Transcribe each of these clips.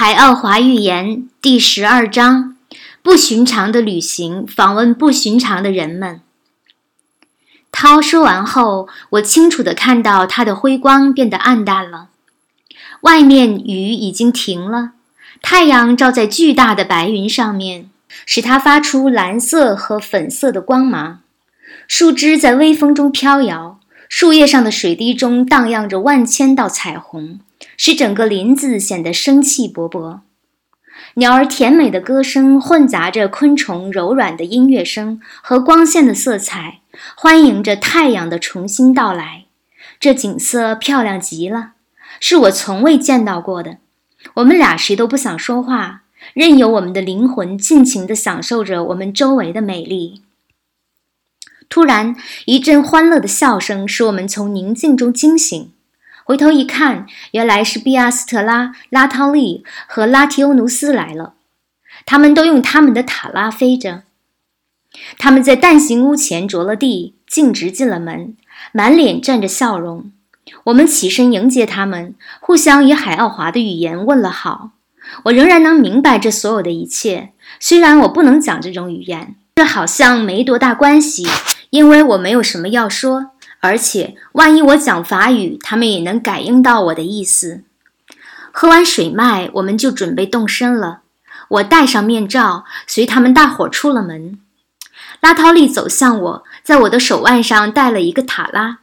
海奥华寓言第十二章：不寻常的旅行，访问不寻常的人们。涛说完后，我清楚地看到它的辉光变得暗淡了。外面雨已经停了，太阳照在巨大的白云上面，使它发出蓝色和粉色的光芒。树枝在微风中飘摇，树叶上的水滴中荡漾着万千道彩虹。使整个林子显得生气勃勃，鸟儿甜美的歌声混杂着昆虫柔软的音乐声和光线的色彩，欢迎着太阳的重新到来。这景色漂亮极了，是我从未见到过的。我们俩谁都不想说话，任由我们的灵魂尽情地享受着我们周围的美丽。突然，一阵欢乐的笑声使我们从宁静中惊醒。回头一看，原来是毕阿斯特拉、拉涛利和拉提欧努斯来了。他们都用他们的塔拉飞着。他们在蛋形屋前着了地，径直进了门，满脸站着笑容。我们起身迎接他们，互相以海奥华的语言问了好。我仍然能明白这所有的一切，虽然我不能讲这种语言。这好像没多大关系，因为我没有什么要说。而且，万一我讲法语，他们也能感应到我的意思。喝完水脉，我们就准备动身了。我戴上面罩，随他们大伙出了门。拉涛利走向我，在我的手腕上戴了一个塔拉，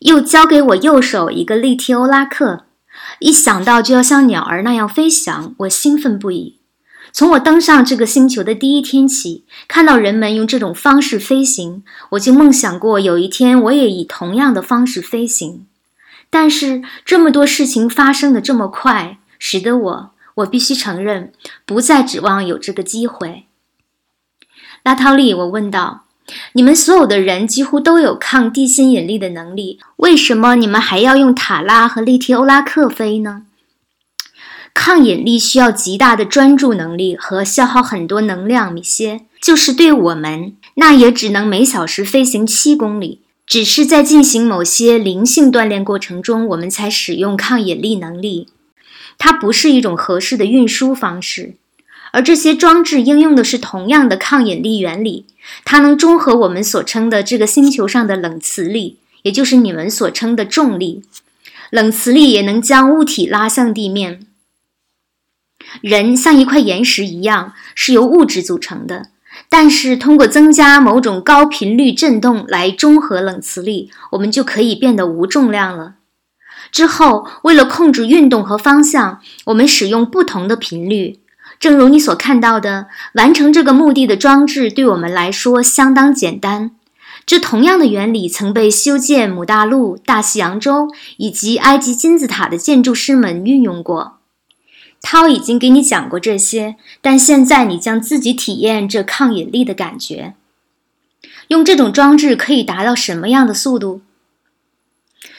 又交给我右手一个利提欧拉克。一想到就要像鸟儿那样飞翔，我兴奋不已。从我登上这个星球的第一天起，看到人们用这种方式飞行，我就梦想过有一天我也以同样的方式飞行。但是这么多事情发生的这么快，使得我，我必须承认，不再指望有这个机会。拉涛利，我问道：“你们所有的人几乎都有抗地心引力的能力，为什么你们还要用塔拉和利提欧拉克飞呢？”抗引力需要极大的专注能力和消耗很多能量，米歇。就是对我们，那也只能每小时飞行七公里。只是在进行某些灵性锻炼过程中，我们才使用抗引力能力。它不是一种合适的运输方式，而这些装置应用的是同样的抗引力原理。它能中和我们所称的这个星球上的冷磁力，也就是你们所称的重力。冷磁力也能将物体拉向地面。人像一块岩石一样是由物质组成的，但是通过增加某种高频率振动来中和冷磁力，我们就可以变得无重量了。之后，为了控制运动和方向，我们使用不同的频率。正如你所看到的，完成这个目的的装置对我们来说相当简单。这同样的原理曾被修建母大陆、大西洋洲以及埃及金字塔的建筑师们运用过。涛已经给你讲过这些，但现在你将自己体验这抗引力的感觉。用这种装置可以达到什么样的速度？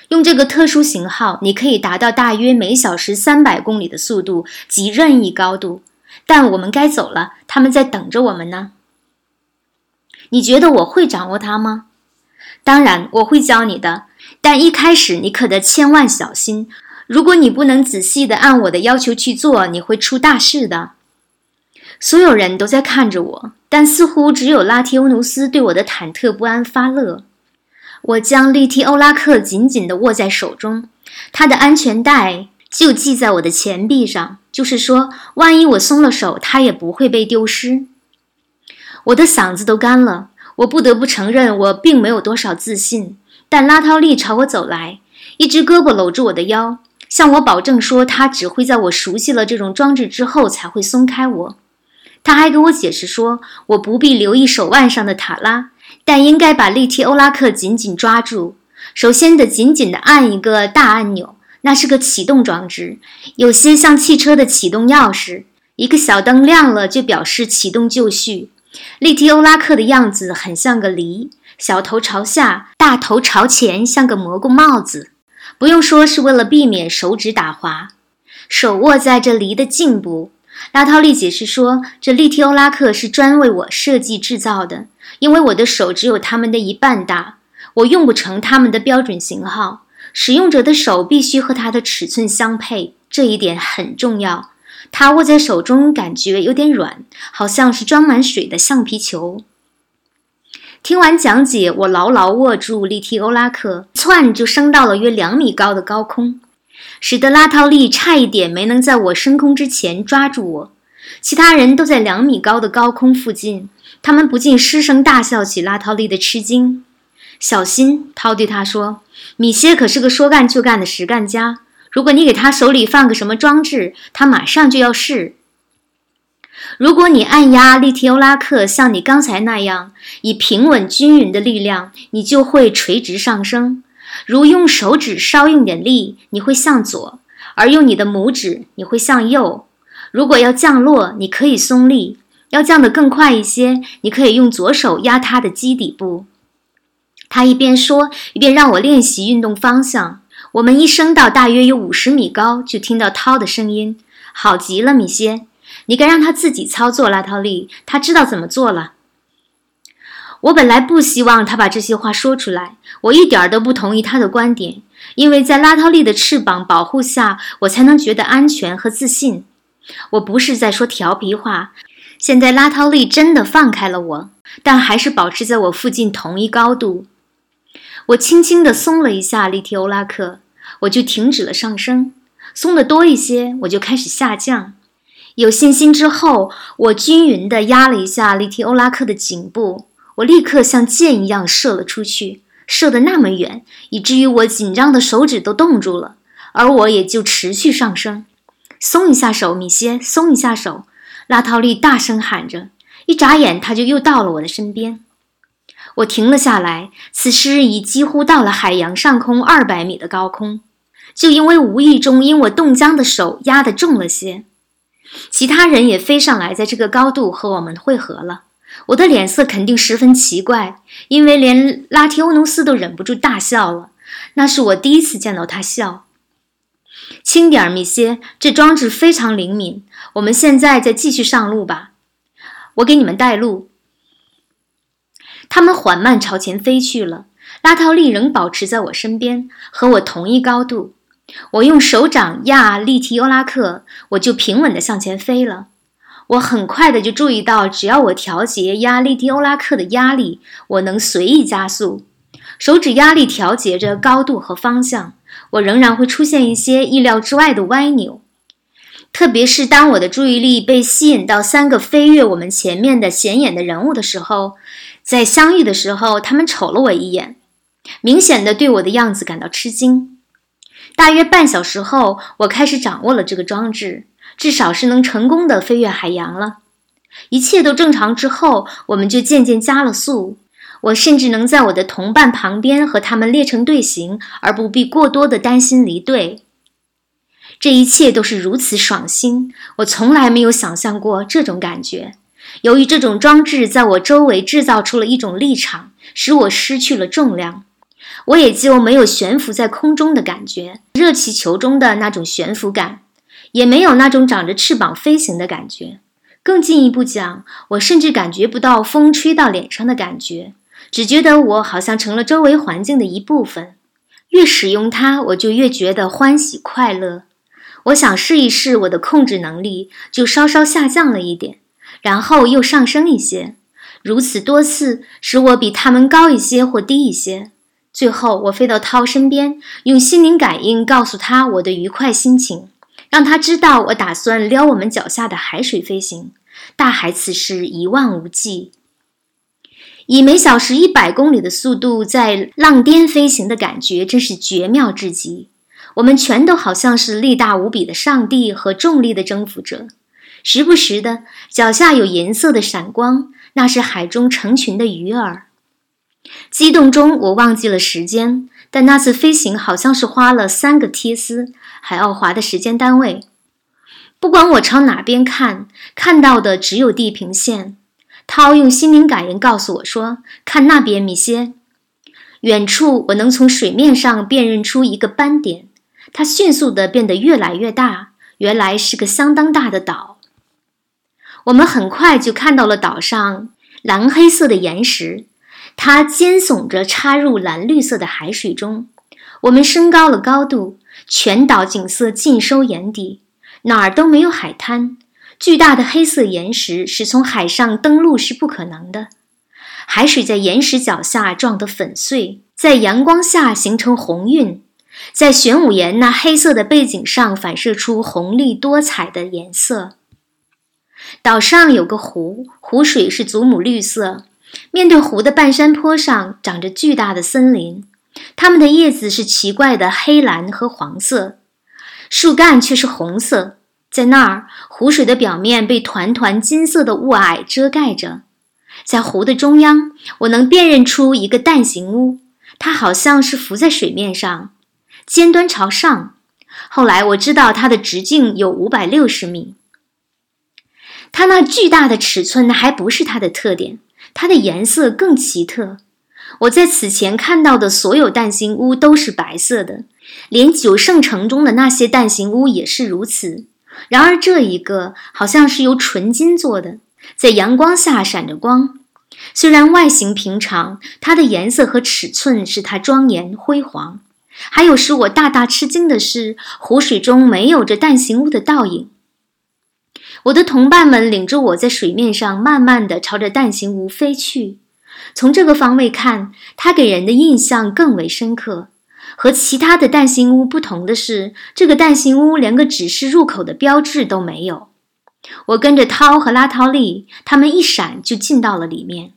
用这个特殊型号，你可以达到大约每小时三百公里的速度及任意高度。但我们该走了，他们在等着我们呢。你觉得我会掌握它吗？当然，我会教你的，但一开始你可得千万小心。如果你不能仔细的按我的要求去做，你会出大事的。所有人都在看着我，但似乎只有拉提欧努斯对我的忐忑不安发乐。我将利提欧拉克紧紧地握在手中，他的安全带就系在我的前臂上，就是说，万一我松了手，他也不会被丢失。我的嗓子都干了，我不得不承认，我并没有多少自信。但拉涛利朝我走来，一只胳膊搂住我的腰。向我保证说，他只会在我熟悉了这种装置之后才会松开我。他还给我解释说，我不必留意手腕上的塔拉，但应该把利提欧拉克紧紧抓住。首先得紧紧地按一个大按钮，那是个启动装置，有些像汽车的启动钥匙。一个小灯亮了，就表示启动就绪。利提欧拉克的样子很像个梨，小头朝下，大头朝前，像个蘑菇帽子。不用说，是为了避免手指打滑。手握在这梨的颈部。拉涛利解释说，这利提欧拉克是专为我设计制造的，因为我的手只有他们的一半大，我用不成他们的标准型号。使用者的手必须和它的尺寸相配，这一点很重要。它握在手中感觉有点软，好像是装满水的橡皮球。听完讲解，我牢牢握住利提欧拉克，窜就升到了约两米高的高空，使得拉套利差一点没能在我升空之前抓住我。其他人都在两米高的高空附近，他们不禁失声大笑起拉套利的吃惊。小心，涛对他说：“米歇可是个说干就干的实干家，如果你给他手里放个什么装置，他马上就要试。”如果你按压利提欧拉克，像你刚才那样，以平稳均匀的力量，你就会垂直上升。如用手指稍用点力，你会向左；而用你的拇指，你会向右。如果要降落，你可以松力；要降得更快一些，你可以用左手压它的基底部。他一边说，一边让我练习运动方向。我们一升到大约有五十米高，就听到涛的声音：“好极了，米歇。”你该让他自己操作拉套利，他知道怎么做了。我本来不希望他把这些话说出来，我一点都不同意他的观点，因为在拉套利的翅膀保护下，我才能觉得安全和自信。我不是在说调皮话。现在拉套利真的放开了我，但还是保持在我附近同一高度。我轻轻地松了一下利提欧拉克，我就停止了上升；松得多一些，我就开始下降。有信心之后，我均匀地压了一下利提欧拉克的颈部，我立刻像箭一样射了出去，射得那么远，以至于我紧张的手指都冻住了，而我也就持续上升。松一下手，米歇，松一下手！拉套利大声喊着，一眨眼他就又到了我的身边。我停了下来，此时已几乎到了海洋上空二百米的高空，就因为无意中因我冻僵的手压得重了些。其他人也飞上来，在这个高度和我们汇合了。我的脸色肯定十分奇怪，因为连拉提欧努斯都忍不住大笑了。那是我第一次见到他笑。轻点儿，米歇，这装置非常灵敏。我们现在再继续上路吧，我给你们带路。他们缓慢朝前飞去了。拉套利仍保持在我身边，和我同一高度。我用手掌压利提欧拉克，我就平稳地向前飞了。我很快的就注意到，只要我调节压力提欧拉克的压力，我能随意加速。手指压力调节着高度和方向，我仍然会出现一些意料之外的歪扭。特别是当我的注意力被吸引到三个飞跃我们前面的显眼的人物的时候，在相遇的时候，他们瞅了我一眼，明显的对我的样子感到吃惊。大约半小时后，我开始掌握了这个装置，至少是能成功的飞越海洋了。一切都正常之后，我们就渐渐加了速。我甚至能在我的同伴旁边和他们列成队形，而不必过多的担心离队。这一切都是如此爽心，我从来没有想象过这种感觉。由于这种装置在我周围制造出了一种立场，使我失去了重量。我也就没有悬浮在空中的感觉，热气球中的那种悬浮感，也没有那种长着翅膀飞行的感觉。更进一步讲，我甚至感觉不到风吹到脸上的感觉，只觉得我好像成了周围环境的一部分。越使用它，我就越觉得欢喜快乐。我想试一试我的控制能力，就稍稍下降了一点，然后又上升一些，如此多次，使我比他们高一些或低一些。最后，我飞到涛身边，用心灵感应告诉他我的愉快心情，让他知道我打算撩我们脚下的海水飞行。大海此时一望无际，以每小时一百公里的速度在浪巅飞行的感觉真是绝妙至极。我们全都好像是力大无比的上帝和重力的征服者。时不时的，脚下有银色的闪光，那是海中成群的鱼儿。激动中，我忘记了时间，但那次飞行好像是花了三个贴斯海奥华的时间单位。不管我朝哪边看，看到的只有地平线。涛用心灵感应告诉我说：“看那边，米歇。”远处，我能从水面上辨认出一个斑点，它迅速地变得越来越大，原来是个相当大的岛。我们很快就看到了岛上蓝黑色的岩石。它尖耸着插入蓝绿色的海水中，我们升高了高度，全岛景色尽收眼底。哪儿都没有海滩，巨大的黑色岩石使从海上登陆是不可能的。海水在岩石脚下撞得粉碎，在阳光下形成红晕，在玄武岩那黑色的背景上反射出红丽多彩的颜色。岛上有个湖，湖水是祖母绿色。面对湖的半山坡上长着巨大的森林，它们的叶子是奇怪的黑蓝和黄色，树干却是红色。在那儿，湖水的表面被团团金色的雾霭遮盖着。在湖的中央，我能辨认出一个蛋形屋，它好像是浮在水面上，尖端朝上。后来我知道它的直径有五百六十米。它那巨大的尺寸还不是它的特点，它的颜色更奇特。我在此前看到的所有蛋形屋都是白色的，连九圣城中的那些蛋形屋也是如此。然而这一个好像是由纯金做的。在阳光下闪着光，虽然外形平常，它的颜色和尺寸使它庄严辉煌。还有使我大大吃惊的是，湖水中没有着蛋形屋的倒影。我的同伴们领着我在水面上慢慢地朝着蛋形屋飞去。从这个方位看，它给人的印象更为深刻。和其他的蛋形屋不同的是，这个蛋形屋连个指示入口的标志都没有。我跟着涛和拉涛利，他们一闪就进到了里面。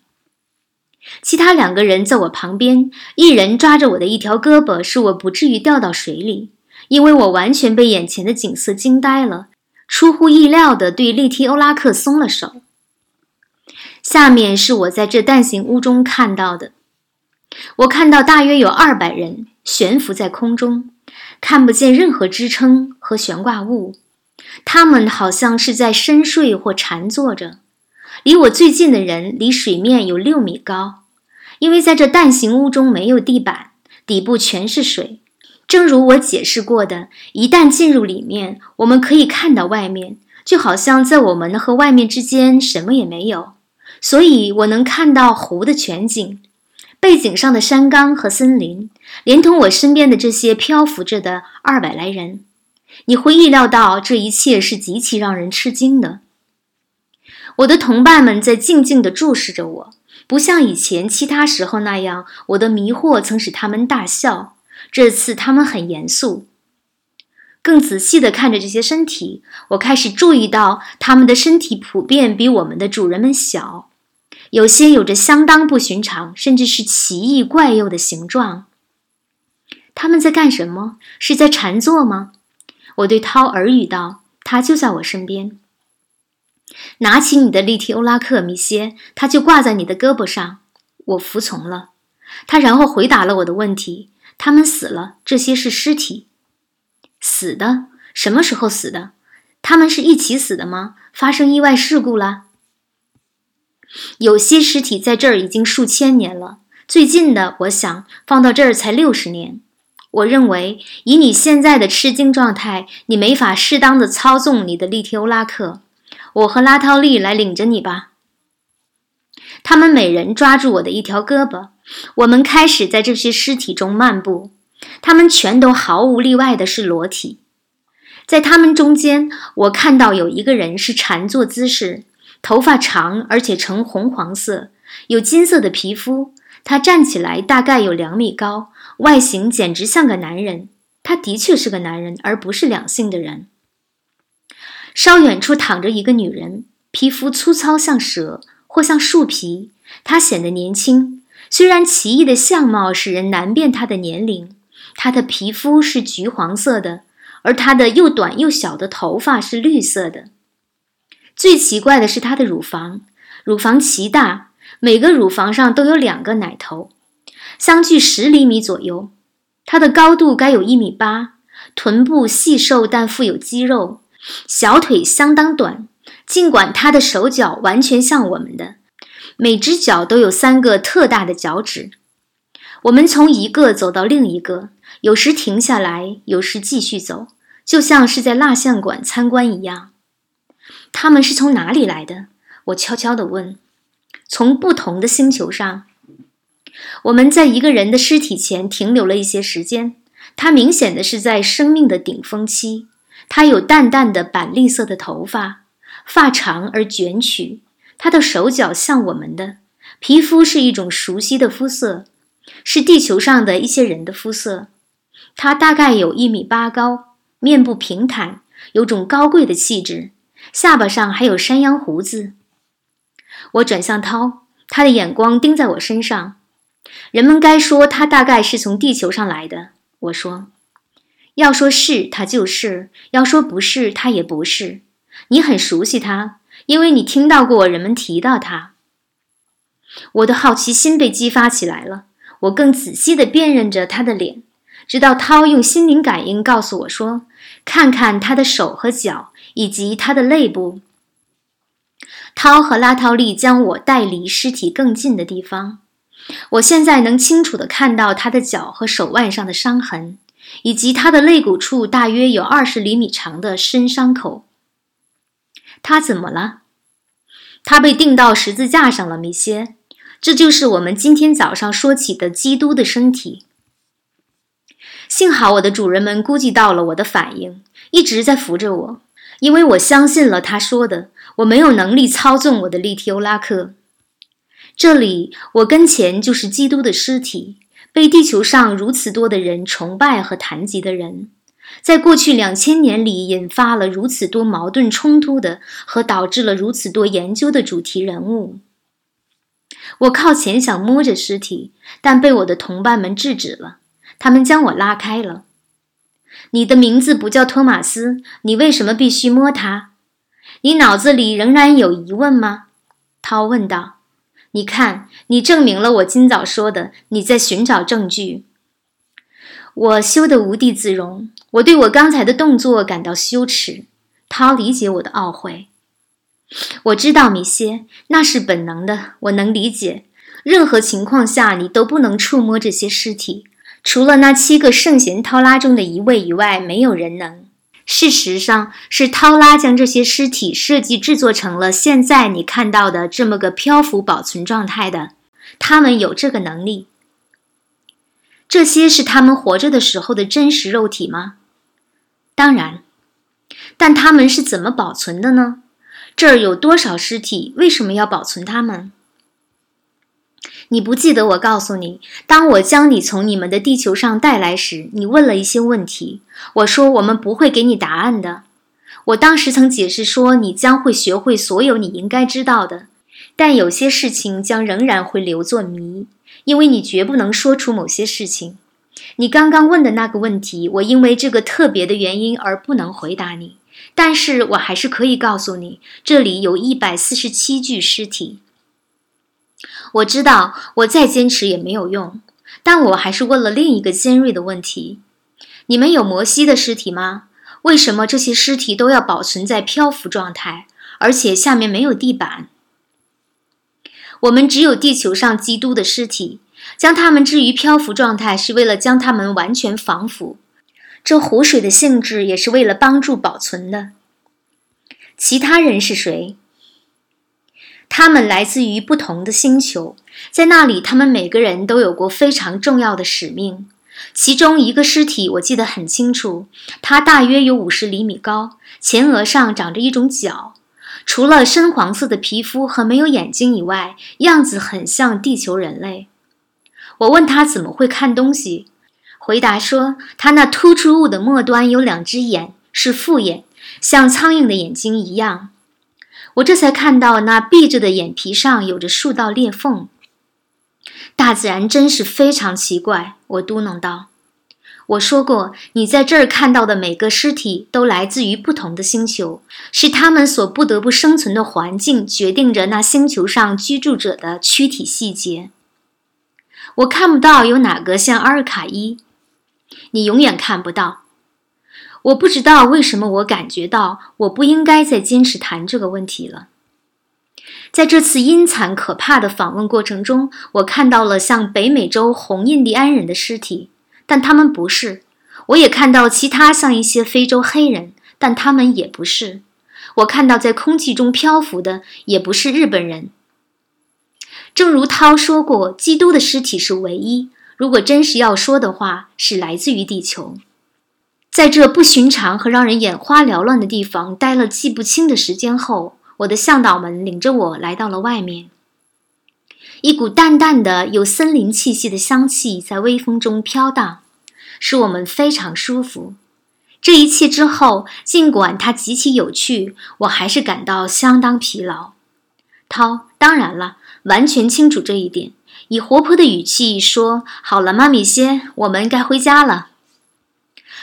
其他两个人在我旁边，一人抓着我的一条胳膊，使我不至于掉到水里，因为我完全被眼前的景色惊呆了，出乎意料地对利提欧拉克松了手。下面是我在这蛋形屋中看到的：我看到大约有二百人悬浮在空中，看不见任何支撑和悬挂物。他们好像是在深睡或禅坐着。离我最近的人离水面有六米高，因为在这蛋形屋中没有地板，底部全是水。正如我解释过的，一旦进入里面，我们可以看到外面，就好像在我们和外面之间什么也没有。所以我能看到湖的全景，背景上的山岗和森林，连同我身边的这些漂浮着的二百来人。你会意料到这一切是极其让人吃惊的。我的同伴们在静静地注视着我，不像以前其他时候那样，我的迷惑曾使他们大笑。这次他们很严肃，更仔细地看着这些身体。我开始注意到，他们的身体普遍比我们的主人们小，有些有着相当不寻常，甚至是奇异怪异的形状。他们在干什么？是在禅坐吗？我对涛耳语道：“他就在我身边。拿起你的利提欧拉克，米歇，他就挂在你的胳膊上。”我服从了。他然后回答了我的问题：“他们死了，这些是尸体。死的？什么时候死的？他们是一起死的吗？发生意外事故了？有些尸体在这儿已经数千年了，最近的，我想放到这儿才六十年。”我认为，以你现在的吃惊状态，你没法适当的操纵你的利提欧拉克。我和拉涛利来领着你吧。他们每人抓住我的一条胳膊，我们开始在这些尸体中漫步。他们全都毫无例外的是裸体。在他们中间，我看到有一个人是禅坐姿势，头发长而且呈红黄色，有金色的皮肤。他站起来大概有两米高。外形简直像个男人，他的确是个男人，而不是两性的人。稍远处躺着一个女人，皮肤粗糙像蛇或像树皮，她显得年轻。虽然奇异的相貌使人难辨她的年龄，她的皮肤是橘黄色的，而她的又短又小的头发是绿色的。最奇怪的是她的乳房，乳房奇大，每个乳房上都有两个奶头。相距十厘米左右，它的高度该有一米八，臀部细瘦但富有肌肉，小腿相当短，尽管它的手脚完全像我们的，每只脚都有三个特大的脚趾。我们从一个走到另一个，有时停下来，有时继续走，就像是在蜡像馆参观一样。他们是从哪里来的？我悄悄地问。从不同的星球上。我们在一个人的尸体前停留了一些时间，他明显的是在生命的顶峰期。他有淡淡的板栗色的头发，发长而卷曲。他的手脚像我们的，皮肤是一种熟悉的肤色，是地球上的一些人的肤色。他大概有一米八高，面部平坦，有种高贵的气质，下巴上还有山羊胡子。我转向涛，他的眼光盯在我身上。人们该说他大概是从地球上来的。我说，要说是他就是，要说不是他也不是。你很熟悉他。因为你听到过人们提到他，我的好奇心被激发起来了。我更仔细地辨认着他的脸，直到涛用心灵感应告诉我说：“看看他的手和脚，以及他的肋部。”涛和拉涛利将我带离尸体更近的地方。我现在能清楚地看到他的脚和手腕上的伤痕，以及他的肋骨处大约有二十厘米长的深伤口。他怎么了？他被钉到十字架上了，米歇。这就是我们今天早上说起的基督的身体。幸好我的主人们估计到了我的反应，一直在扶着我，因为我相信了他说的。我没有能力操纵我的利提欧拉克。这里，我跟前就是基督的尸体，被地球上如此多的人崇拜和谈及的人。在过去两千年里，引发了如此多矛盾冲突的和导致了如此多研究的主题人物。我靠前想摸着尸体，但被我的同伴们制止了。他们将我拉开了。你的名字不叫托马斯，你为什么必须摸它？你脑子里仍然有疑问吗？涛问道。你看，你证明了我今早说的。你在寻找证据。我羞得无地自容。我对我刚才的动作感到羞耻。他理解我的懊悔。我知道，米歇，那是本能的。我能理解。任何情况下，你都不能触摸这些尸体，除了那七个圣贤涛拉中的一位以外，没有人能。事实上，是涛拉将这些尸体设计制作成了现在你看到的这么个漂浮保存状态的。他们有这个能力。这些是他们活着的时候的真实肉体吗？当然，但他们是怎么保存的呢？这儿有多少尸体？为什么要保存他们？你不记得我告诉你，当我将你从你们的地球上带来时，你问了一些问题。我说我们不会给你答案的。我当时曾解释说，你将会学会所有你应该知道的，但有些事情将仍然会留作谜。因为你绝不能说出某些事情，你刚刚问的那个问题，我因为这个特别的原因而不能回答你。但是我还是可以告诉你，这里有一百四十七具尸体。我知道我再坚持也没有用，但我还是问了另一个尖锐的问题：你们有摩西的尸体吗？为什么这些尸体都要保存在漂浮状态，而且下面没有地板？我们只有地球上基督的尸体，将它们置于漂浮状态，是为了将它们完全防腐。这湖水的性质也是为了帮助保存的。其他人是谁？他们来自于不同的星球，在那里，他们每个人都有过非常重要的使命。其中一个尸体我记得很清楚，它大约有五十厘米高，前额上长着一种角。除了深黄色的皮肤和没有眼睛以外，样子很像地球人类。我问他怎么会看东西，回答说他那突出物的末端有两只眼，是复眼，像苍蝇的眼睛一样。我这才看到那闭着的眼皮上有着数道裂缝。大自然真是非常奇怪，我嘟囔道。我说过，你在这儿看到的每个尸体都来自于不同的星球，是他们所不得不生存的环境决定着那星球上居住者的躯体细节。我看不到有哪个像阿尔卡伊，你永远看不到。我不知道为什么，我感觉到我不应该再坚持谈这个问题了。在这次阴惨可怕的访问过程中，我看到了像北美洲红印第安人的尸体。但他们不是，我也看到其他像一些非洲黑人，但他们也不是。我看到在空气中漂浮的也不是日本人。正如涛说过，基督的尸体是唯一，如果真是要说的话，是来自于地球。在这不寻常和让人眼花缭乱的地方待了记不清的时间后，我的向导们领着我来到了外面。一股淡淡的、有森林气息的香气在微风中飘荡，使我们非常舒服。这一切之后，尽管它极其有趣，我还是感到相当疲劳。涛，当然了，完全清楚这一点，以活泼的语气说：“好了，妈咪些，我们该回家了。”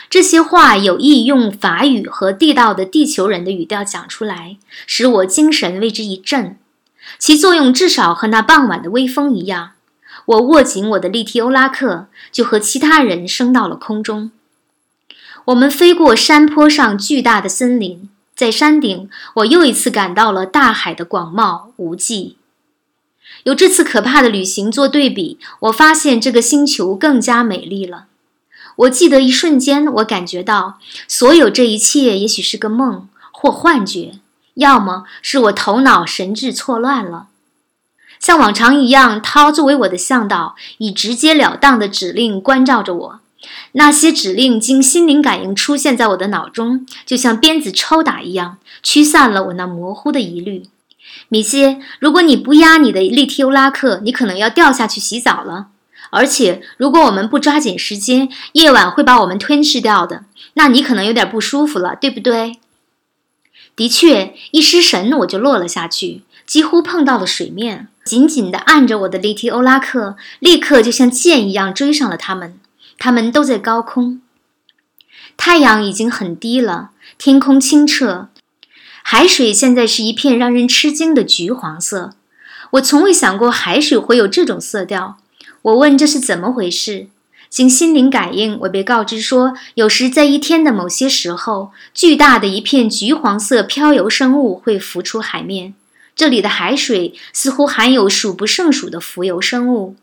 这些话有意用法语和地道的地球人的语调讲出来，使我精神为之一振。其作用至少和那傍晚的微风一样。我握紧我的利提欧拉克，就和其他人升到了空中。我们飞过山坡上巨大的森林，在山顶，我又一次感到了大海的广袤无际。有这次可怕的旅行做对比，我发现这个星球更加美丽了。我记得一瞬间，我感觉到所有这一切也许是个梦或幻觉。要么是我头脑神志错乱了，像往常一样，涛作为我的向导，以直截了当的指令关照着我。那些指令经心灵感应出现在我的脑中，就像鞭子抽打一样，驱散了我那模糊的疑虑。米歇，如果你不压你的利提欧拉克，你可能要掉下去洗澡了。而且，如果我们不抓紧时间，夜晚会把我们吞噬掉的。那你可能有点不舒服了，对不对？的确，一失神我就落了下去，几乎碰到了水面，紧紧地按着我的利提欧拉克，立刻就像箭一样追上了他们。他们都在高空，太阳已经很低了，天空清澈，海水现在是一片让人吃惊的橘黄色。我从未想过海水会有这种色调。我问这是怎么回事？经心灵感应，我被告知说，有时在一天的某些时候，巨大的一片橘黄色漂游生物会浮出海面。这里的海水似乎含有数不胜数的浮游生物。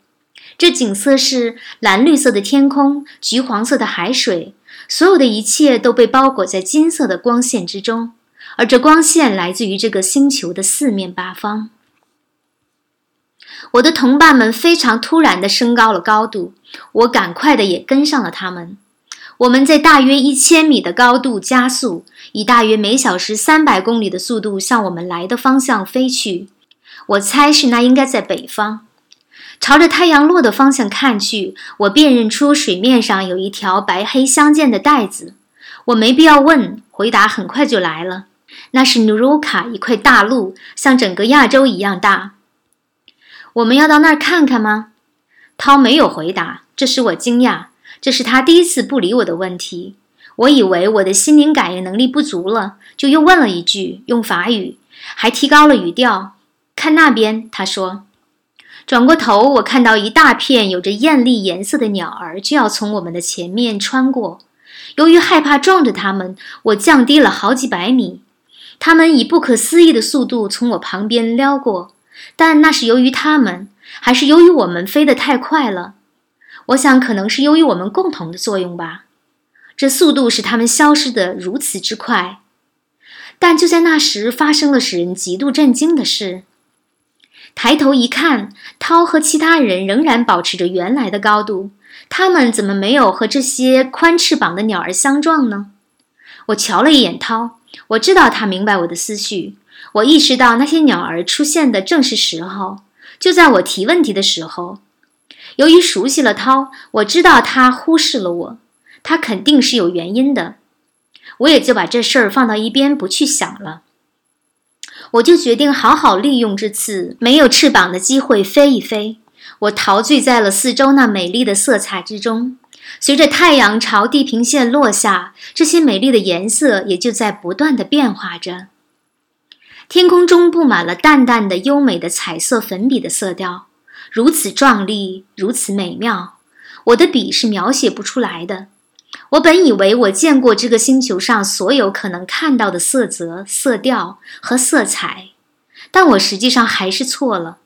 这景色是蓝绿色的天空，橘黄色的海水，所有的一切都被包裹在金色的光线之中，而这光线来自于这个星球的四面八方。我的同伴们非常突然地升高了高度，我赶快地也跟上了他们。我们在大约一千米的高度加速，以大约每小时三百公里的速度向我们来的方向飞去。我猜是那应该在北方。朝着太阳落的方向看去，我辨认出水面上有一条白黑相间的带子。我没必要问，回答很快就来了。那是努鲁卡一块大陆，像整个亚洲一样大。我们要到那儿看看吗？涛没有回答，这使我惊讶。这是他第一次不理我的问题。我以为我的心灵感应能力不足了，就又问了一句，用法语，还提高了语调。看那边，他说。转过头，我看到一大片有着艳丽颜色的鸟儿就要从我们的前面穿过。由于害怕撞着它们，我降低了好几百米。它们以不可思议的速度从我旁边撩过。但那是由于他们，还是由于我们飞得太快了？我想可能是由于我们共同的作用吧。这速度使他们消失得如此之快。但就在那时，发生了使人极度震惊的事。抬头一看，涛和其他人仍然保持着原来的高度。他们怎么没有和这些宽翅膀的鸟儿相撞呢？我瞧了一眼涛，我知道他明白我的思绪。我意识到那些鸟儿出现的正是时候，就在我提问题的时候。由于熟悉了涛，我知道他忽视了我，他肯定是有原因的。我也就把这事儿放到一边不去想了。我就决定好好利用这次没有翅膀的机会飞一飞。我陶醉在了四周那美丽的色彩之中。随着太阳朝地平线落下，这些美丽的颜色也就在不断的变化着。天空中布满了淡淡的、优美的彩色粉笔的色调，如此壮丽，如此美妙，我的笔是描写不出来的。我本以为我见过这个星球上所有可能看到的色泽、色调和色彩，但我实际上还是错了。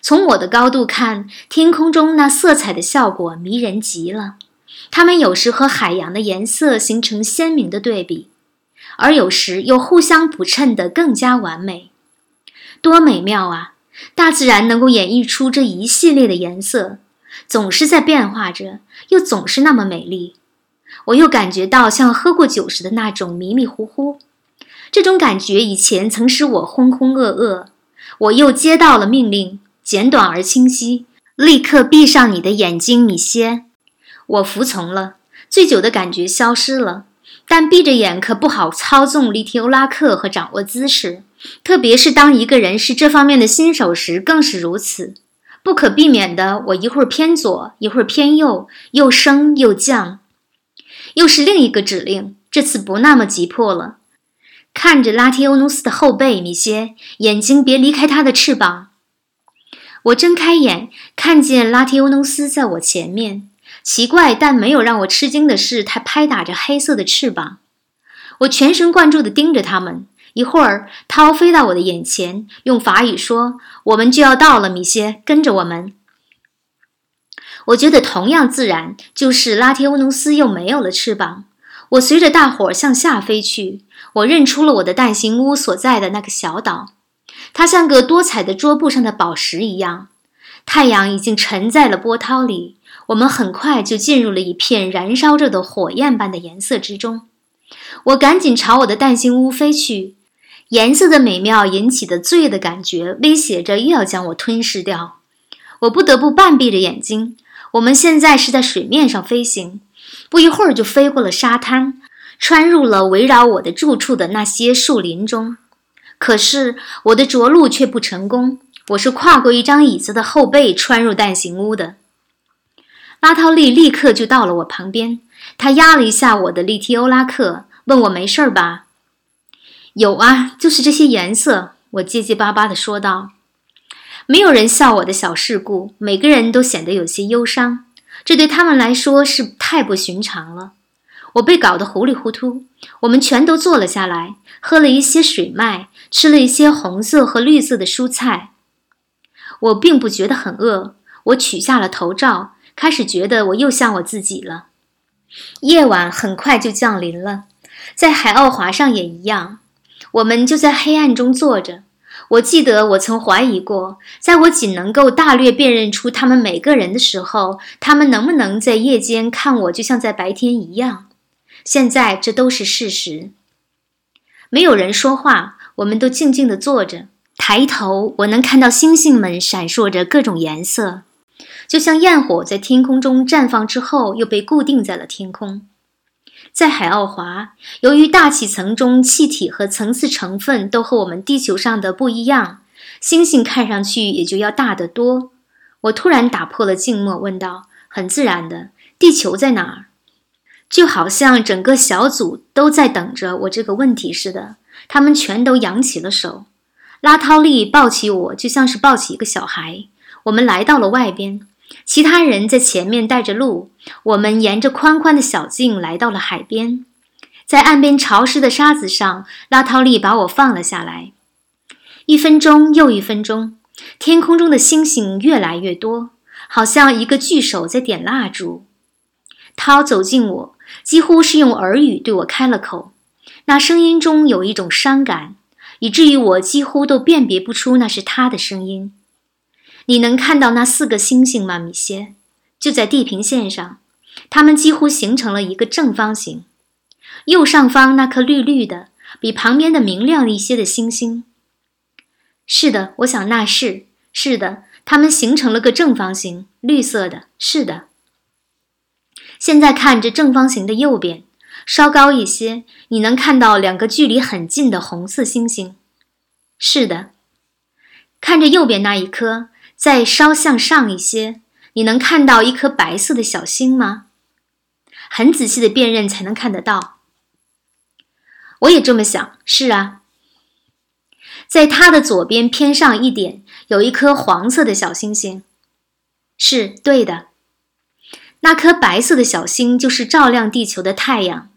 从我的高度看，天空中那色彩的效果迷人极了，它们有时和海洋的颜色形成鲜明的对比。而有时又互相补衬得更加完美，多美妙啊！大自然能够演绎出这一系列的颜色，总是在变化着，又总是那么美丽。我又感觉到像喝过酒时的那种迷迷糊糊。这种感觉以前曾使我浑浑噩噩。我又接到了命令，简短而清晰：立刻闭上你的眼睛，米歇。我服从了，醉酒的感觉消失了。但闭着眼可不好操纵利提欧拉克和掌握姿势，特别是当一个人是这方面的新手时，更是如此。不可避免的，我一会儿偏左，一会儿偏右，又升又降。又是另一个指令，这次不那么急迫了。看着拉提欧努斯的后背，米歇，眼睛别离开他的翅膀。我睁开眼，看见拉提欧努斯在我前面。奇怪，但没有让我吃惊的是，他拍打着黑色的翅膀。我全神贯注地盯着他们。一会儿，涛飞到我的眼前，用法语说：“我们就要到了，米歇，跟着我们。”我觉得同样自然，就是拉提欧努斯又没有了翅膀。我随着大伙向下飞去。我认出了我的蛋形屋所在的那个小岛，它像个多彩的桌布上的宝石一样。太阳已经沉在了波涛里。我们很快就进入了一片燃烧着的火焰般的颜色之中。我赶紧朝我的蛋形屋飞去，颜色的美妙引起的醉的感觉威胁着又要将我吞噬掉。我不得不半闭着眼睛。我们现在是在水面上飞行，不一会儿就飞过了沙滩，穿入了围绕我的住处的那些树林中。可是我的着陆却不成功。我是跨过一张椅子的后背穿入蛋形屋的。拉涛利立刻就到了我旁边，他压了一下我的利提欧拉克，问我没事儿吧？有啊，就是这些颜色。我结结巴巴地说道。没有人笑我的小事故，每个人都显得有些忧伤，这对他们来说是太不寻常了。我被搞得糊里糊涂。我们全都坐了下来，喝了一些水麦，吃了一些红色和绿色的蔬菜。我并不觉得很饿。我取下了头罩。开始觉得我又像我自己了。夜晚很快就降临了，在海奥华上也一样。我们就在黑暗中坐着。我记得我曾怀疑过，在我仅能够大略辨认出他们每个人的时候，他们能不能在夜间看我，就像在白天一样。现在这都是事实。没有人说话，我们都静静地坐着。抬头，我能看到星星们闪烁着各种颜色。就像焰火在天空中绽放之后，又被固定在了天空。在海奥华，由于大气层中气体和层次成分都和我们地球上的不一样，星星看上去也就要大得多。我突然打破了静默，问道：“很自然的，地球在哪儿？”就好像整个小组都在等着我这个问题似的，他们全都扬起了手。拉涛利抱起我，就像是抱起一个小孩。我们来到了外边。其他人在前面带着路，我们沿着宽宽的小径来到了海边，在岸边潮湿的沙子上，拉涛利把我放了下来。一分钟又一分钟，天空中的星星越来越多，好像一个巨手在点蜡烛。涛走近我，几乎是用耳语对我开了口，那声音中有一种伤感，以至于我几乎都辨别不出那是他的声音。你能看到那四个星星吗，米歇？就在地平线上，它们几乎形成了一个正方形。右上方那颗绿绿的、比旁边的明亮一些的星星。是的，我想那是是的，它们形成了个正方形，绿色的。是的。现在看着正方形的右边，稍高一些，你能看到两个距离很近的红色星星。是的。看着右边那一颗。再稍向上一些，你能看到一颗白色的小星吗？很仔细的辨认才能看得到。我也这么想。是啊，在它的左边偏上一点，有一颗黄色的小星星。是对的，那颗白色的小星就是照亮地球的太阳。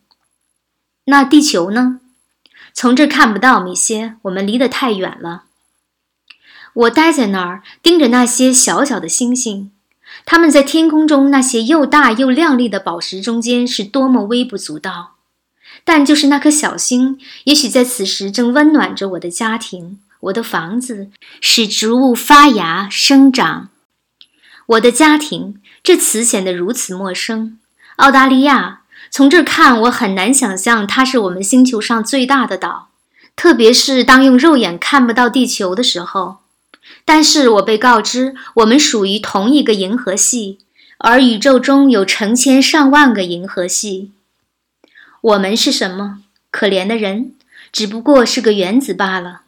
那地球呢？从这看不到，米歇，我们离得太远了。我待在那儿，盯着那些小小的星星，它们在天空中那些又大又亮丽的宝石中间是多么微不足道。但就是那颗小星，也许在此时正温暖着我的家庭、我的房子，使植物发芽生长。我的家庭，这词显得如此陌生。澳大利亚，从这儿看，我很难想象它是我们星球上最大的岛，特别是当用肉眼看不到地球的时候。但是我被告知，我们属于同一个银河系，而宇宙中有成千上万个银河系。我们是什么？可怜的人，只不过是个原子罢了。